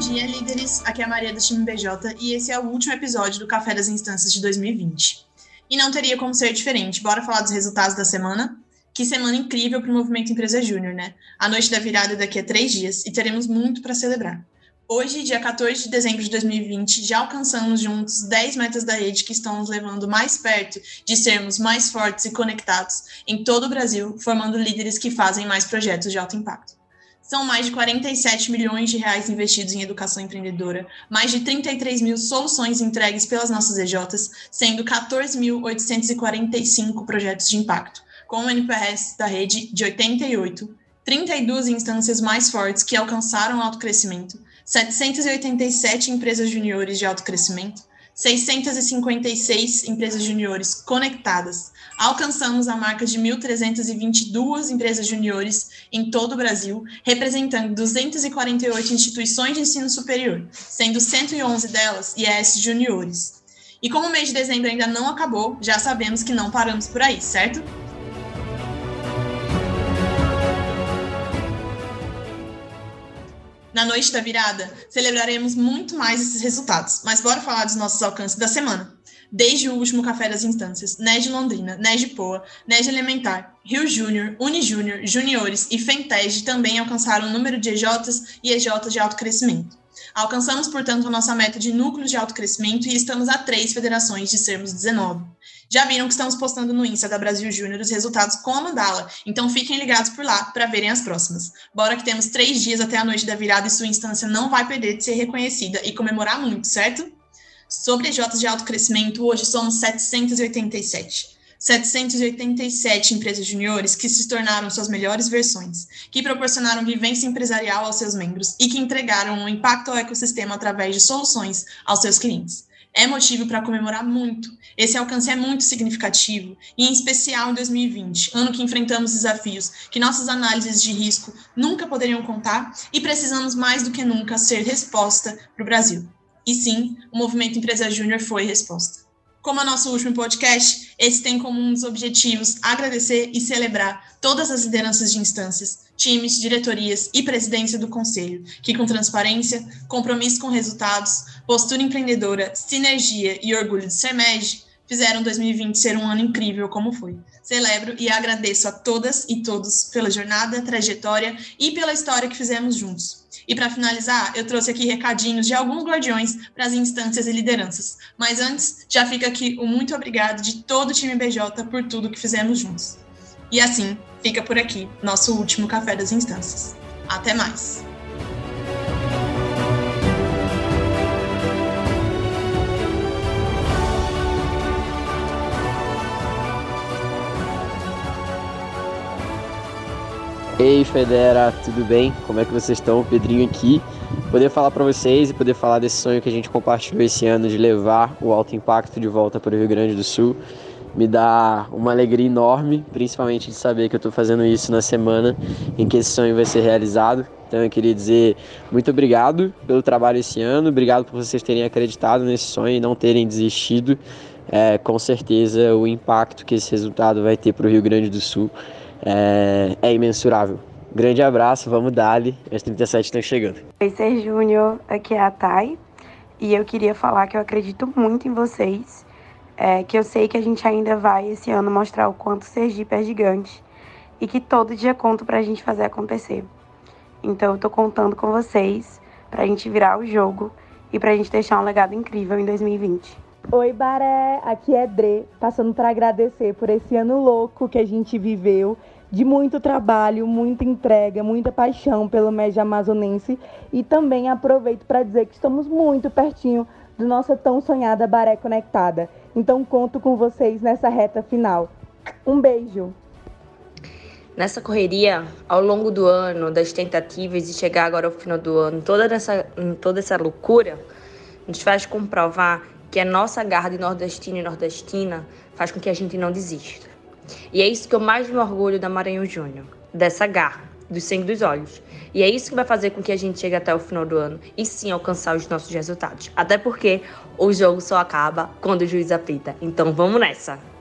Dia, líderes. Aqui é a Maria do time BJ e esse é o último episódio do Café das Instâncias de 2020. E não teria como ser diferente. Bora falar dos resultados da semana? Que semana incrível para o movimento Empresa Júnior, né? A noite da virada daqui a três dias e teremos muito para celebrar. Hoje, dia 14 de dezembro de 2020, já alcançamos juntos 10 metas da rede que estão nos levando mais perto de sermos mais fortes e conectados em todo o Brasil, formando líderes que fazem mais projetos de alto impacto. São mais de 47 milhões de reais investidos em educação empreendedora, mais de 33 mil soluções entregues pelas nossas EJs, sendo 14.845 projetos de impacto, com o NPS da rede de 88, 32 instâncias mais fortes que alcançaram o autocrescimento, 787 empresas juniores de alto crescimento, 656 empresas juniores conectadas. Alcançamos a marca de 1.322 empresas juniores em todo o Brasil, representando 248 instituições de ensino superior, sendo 111 delas IES juniores. E como o mês de dezembro ainda não acabou, já sabemos que não paramos por aí, certo? Na noite da virada, celebraremos muito mais esses resultados, mas bora falar dos nossos alcances da semana. Desde o último Café das Instâncias, NED Londrina, NED Poa, NED Elementar, Rio Júnior, Unijúnior, Juniores e Fenteg também alcançaram o número de EJs e EJs de alto crescimento. Alcançamos, portanto, a nossa meta de núcleos de alto crescimento e estamos a três federações de sermos 19. Já viram que estamos postando no Insta da Brasil Júnior os resultados com a mandala, então fiquem ligados por lá para verem as próximas. Bora que temos três dias até a noite da virada e sua instância não vai perder de ser reconhecida e comemorar muito, certo? Sobre EJs de alto crescimento, hoje somos 787. 787 empresas juniores que se tornaram suas melhores versões, que proporcionaram vivência empresarial aos seus membros e que entregaram um impacto ao ecossistema através de soluções aos seus clientes é motivo para comemorar muito. Esse alcance é muito significativo, e em especial em 2020, ano que enfrentamos desafios que nossas análises de risco nunca poderiam contar e precisamos mais do que nunca ser resposta para o Brasil. E sim, o movimento Empresa Júnior foi resposta. Como é nosso último podcast, esse tem como um dos objetivos agradecer e celebrar todas as lideranças de instâncias, times, diretorias e presidência do Conselho, que com transparência, compromisso com resultados, postura empreendedora, sinergia e orgulho de ser MED, fizeram 2020 ser um ano incrível como foi. Celebro e agradeço a todas e todos pela jornada, trajetória e pela história que fizemos juntos. E para finalizar, eu trouxe aqui recadinhos de alguns guardiões para as instâncias e lideranças. Mas antes, já fica aqui o muito obrigado de todo o time BJ por tudo que fizemos juntos. E assim, fica por aqui nosso último Café das Instâncias. Até mais! Ei, Federa, tudo bem? Como é que vocês estão? Pedrinho aqui. Poder falar para vocês e poder falar desse sonho que a gente compartilhou esse ano de levar o alto impacto de volta para o Rio Grande do Sul me dá uma alegria enorme, principalmente de saber que eu estou fazendo isso na semana em que esse sonho vai ser realizado. Então eu queria dizer muito obrigado pelo trabalho esse ano, obrigado por vocês terem acreditado nesse sonho e não terem desistido. É, com certeza o impacto que esse resultado vai ter para o Rio Grande do Sul é, é imensurável. Grande abraço, vamos dali, as 37 estão chegando. Oi, Ser Júnior, aqui é a Thay, e eu queria falar que eu acredito muito em vocês, é, que eu sei que a gente ainda vai esse ano mostrar o quanto Sergipe é gigante e que todo dia conto pra gente fazer acontecer. Então eu tô contando com vocês pra gente virar o jogo e pra gente deixar um legado incrível em 2020. Oi, Baré, aqui é Dre, passando para agradecer por esse ano louco que a gente viveu, de muito trabalho, muita entrega, muita paixão pelo médio amazonense e também aproveito para dizer que estamos muito pertinho do nossa tão sonhada Baré Conectada. Então conto com vocês nessa reta final. Um beijo. Nessa correria, ao longo do ano, das tentativas de chegar agora ao final do ano, toda essa, toda essa loucura, nos faz comprovar que a nossa garra de nordestino e nordestina faz com que a gente não desista. E é isso que eu mais me orgulho da Maranhão Júnior, dessa garra, do sangue dos olhos. E é isso que vai fazer com que a gente chegue até o final do ano e sim alcançar os nossos resultados. Até porque o jogo só acaba quando o juiz apita. Então vamos nessa!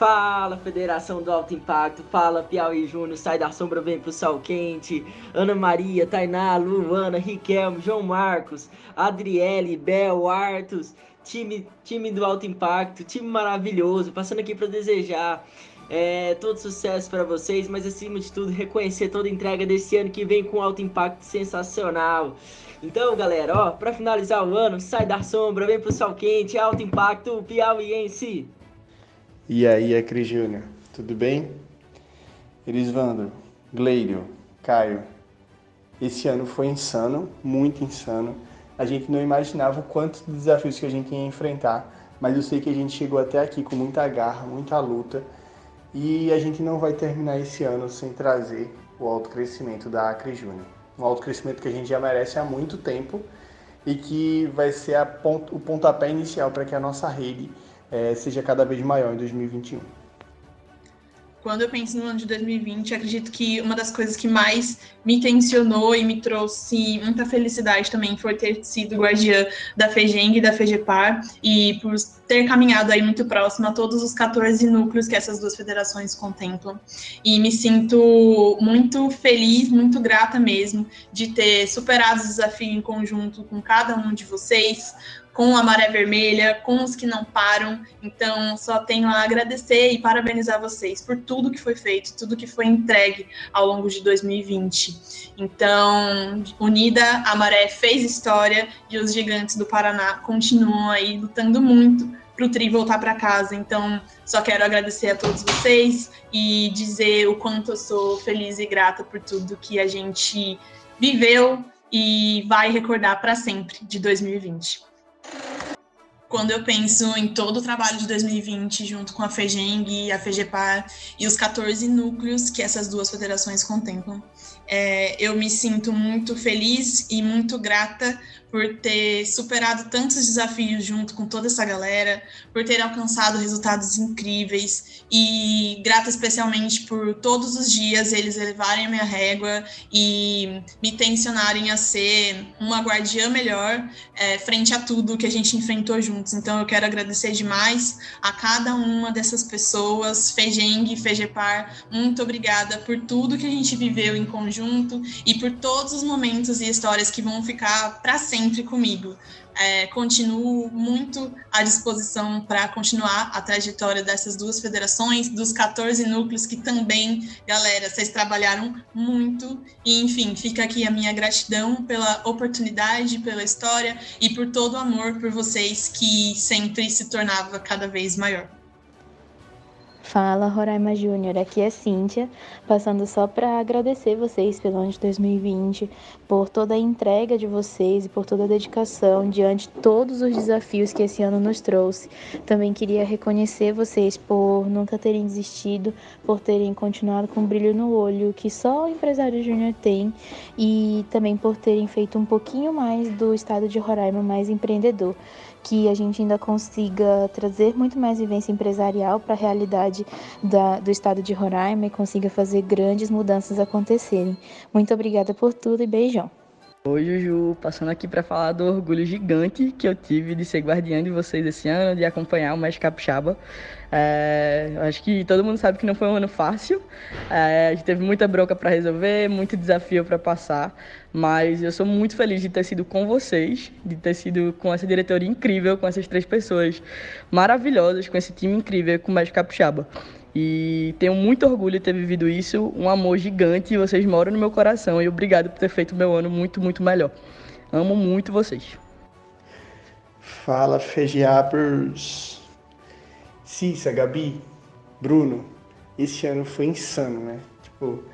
Fala, Federação do Alto Impacto. Fala, Piauí Júnior. Sai da sombra, vem pro sol quente. Ana Maria, Tainá, Luana, Riquelme, João Marcos, Adriele, Bel, Artus. Time, time do Alto Impacto. Time maravilhoso. Passando aqui para desejar é, todo sucesso para vocês, mas acima de tudo, reconhecer toda a entrega desse ano que vem com alto impacto sensacional. Então, galera, ó, para finalizar o ano, sai da sombra, vem pro sol quente, alto impacto, Piauiense. E aí, é Cris Júnior, tudo bem? Elisvandro, Gleiro, Caio, esse ano foi insano, muito insano. A gente não imaginava o quanto de desafios que a gente ia enfrentar, mas eu sei que a gente chegou até aqui com muita garra, muita luta, e a gente não vai terminar esse ano sem trazer o autocrescimento da Acre Júnior. Um autocrescimento que a gente já merece há muito tempo e que vai ser pont o pontapé inicial para que a nossa rede é, seja cada vez maior em 2021. Quando eu penso no ano de 2020, acredito que uma das coisas que mais me tensionou e me trouxe muita felicidade também foi ter sido guardiã da FEGENG e da FEGEPAR e por ter caminhado aí muito próximo a todos os 14 núcleos que essas duas federações contemplam. E me sinto muito feliz, muito grata mesmo de ter superado o desafio em conjunto com cada um de vocês, com a Maré Vermelha, com os que não param. Então, só tenho a agradecer e parabenizar vocês por tudo que foi feito, tudo que foi entregue ao longo de 2020. Então, unida, a Maré fez história e os gigantes do Paraná continuam aí lutando muito para o Tri voltar para casa. Então, só quero agradecer a todos vocês e dizer o quanto eu sou feliz e grata por tudo que a gente viveu e vai recordar para sempre de 2020 quando eu penso em todo o trabalho de 2020, junto com a FEGENG a FEGEPAR, e os 14 núcleos que essas duas federações contemplam, é, eu me sinto muito feliz e muito grata por ter superado tantos desafios junto com toda essa galera, por ter alcançado resultados incríveis e grata especialmente por todos os dias eles elevarem a minha régua e me tensionarem a ser uma guardiã melhor é, frente a tudo que a gente enfrentou juntos. Então eu quero agradecer demais a cada uma dessas pessoas, Fejeng, Fejepar, muito obrigada por tudo que a gente viveu em conjunto e por todos os momentos e histórias que vão ficar para sempre comigo. É, continuo muito à disposição para continuar a trajetória dessas duas federações, dos 14 núcleos que também, galera, vocês trabalharam muito. E, enfim, fica aqui a minha gratidão pela oportunidade, pela história e por todo o amor por vocês que sempre se tornava cada vez maior. Fala, Roraima Júnior, aqui é Cíntia, passando só para agradecer vocês pelo ano de 2020, por toda a entrega de vocês e por toda a dedicação diante de todos os desafios que esse ano nos trouxe. Também queria reconhecer vocês por nunca terem desistido, por terem continuado com um brilho no olho que só o empresário júnior tem e também por terem feito um pouquinho mais do estado de Roraima mais empreendedor que a gente ainda consiga trazer muito mais vivência empresarial para a realidade da, do estado de Roraima e consiga fazer grandes mudanças acontecerem. Muito obrigada por tudo e beijão. Oi, Juju, passando aqui para falar do orgulho gigante que eu tive de ser guardiã de vocês esse ano, de acompanhar o Mestre Capixaba. É, acho que todo mundo sabe que não foi um ano fácil, é, a gente teve muita bronca para resolver, muito desafio para passar, mas eu sou muito feliz de ter sido com vocês, de ter sido com essa diretoria incrível, com essas três pessoas maravilhosas, com esse time incrível, com o Mestre Capixaba. E tenho muito orgulho de ter vivido isso, um amor gigante, vocês moram no meu coração. E obrigado por ter feito meu ano muito, muito melhor. Amo muito vocês. Fala, Fegiapers. Cissa, Gabi, Bruno, esse ano foi insano, né? Tipo,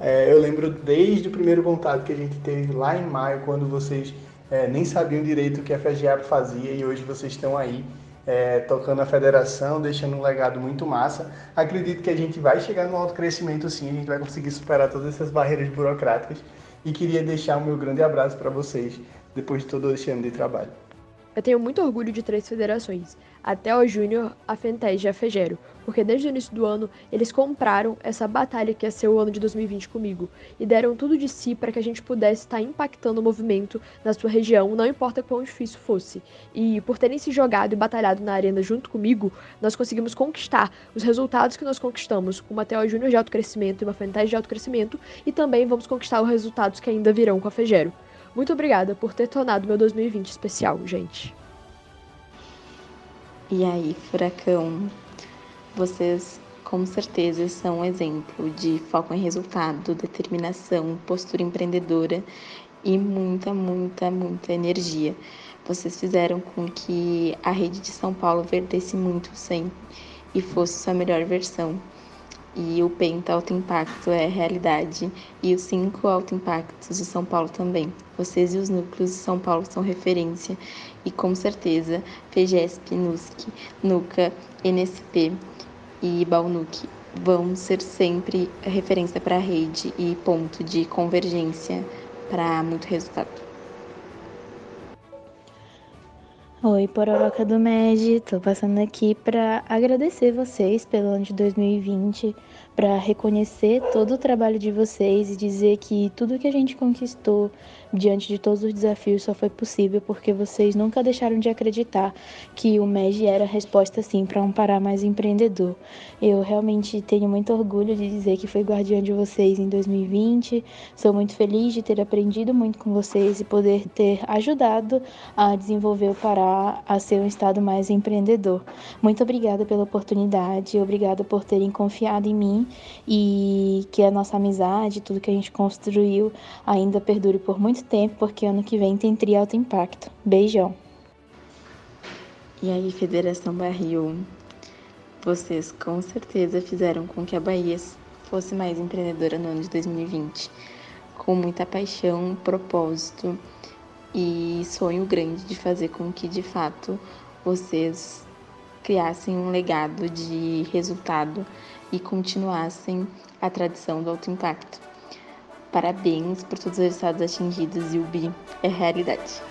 é, eu lembro desde o primeiro contato que a gente teve lá em maio, quando vocês é, nem sabiam direito o que a FEGIAP fazia e hoje vocês estão aí é, tocando a federação, deixando um legado muito massa. Acredito que a gente vai chegar no alto crescimento sim, a gente vai conseguir superar todas essas barreiras burocráticas e queria deixar o meu grande abraço para vocês depois de todo esse ano de trabalho. Eu tenho muito orgulho de três federações, até o Júnior, a Fentez e a Fegero, porque desde o início do ano eles compraram essa batalha que ia ser o ano de 2020 comigo e deram tudo de si para que a gente pudesse estar impactando o movimento na sua região, não importa quão difícil fosse. E por terem se jogado e batalhado na arena junto comigo, nós conseguimos conquistar os resultados que nós conquistamos com uma Theo Júnior de alto crescimento e uma Fentez de alto crescimento, e também vamos conquistar os resultados que ainda virão com a Fegero. Muito obrigada por ter tornado meu 2020 especial, gente. E aí, Furacão, vocês com certeza são um exemplo de foco em resultado, determinação, postura empreendedora e muita, muita, muita energia. Vocês fizeram com que a rede de São Paulo verdesse muito sem e fosse sua melhor versão e o Penta Alto Impacto é realidade e os cinco Alto Impactos de São Paulo também. Vocês e os núcleos de São Paulo são referência e com certeza FEGESP, NUSC, NUCA, NSP e Balnuc vão ser sempre referência para a rede e ponto de convergência para muito resultado. Oi, Pororoca do MED, tô passando aqui para agradecer vocês pelo ano de 2020, para reconhecer todo o trabalho de vocês e dizer que tudo que a gente conquistou diante de todos os desafios só foi possível porque vocês nunca deixaram de acreditar que o MEG era a resposta sim para um Pará mais empreendedor. Eu realmente tenho muito orgulho de dizer que fui guardiã de vocês em 2020. Sou muito feliz de ter aprendido muito com vocês e poder ter ajudado a desenvolver o Pará a ser um estado mais empreendedor. Muito obrigada pela oportunidade, obrigada por terem confiado em e que a nossa amizade, tudo que a gente construiu ainda perdure por muito tempo, porque ano que vem tem Alto Impacto. Beijão. E aí, Federação Barril, vocês com certeza fizeram com que a Bahia fosse mais empreendedora no ano de 2020, com muita paixão, propósito e sonho grande de fazer com que de fato vocês criassem um legado de resultado e continuassem a tradição do alto impacto. Parabéns por todos os resultados atingidos e o BI é realidade.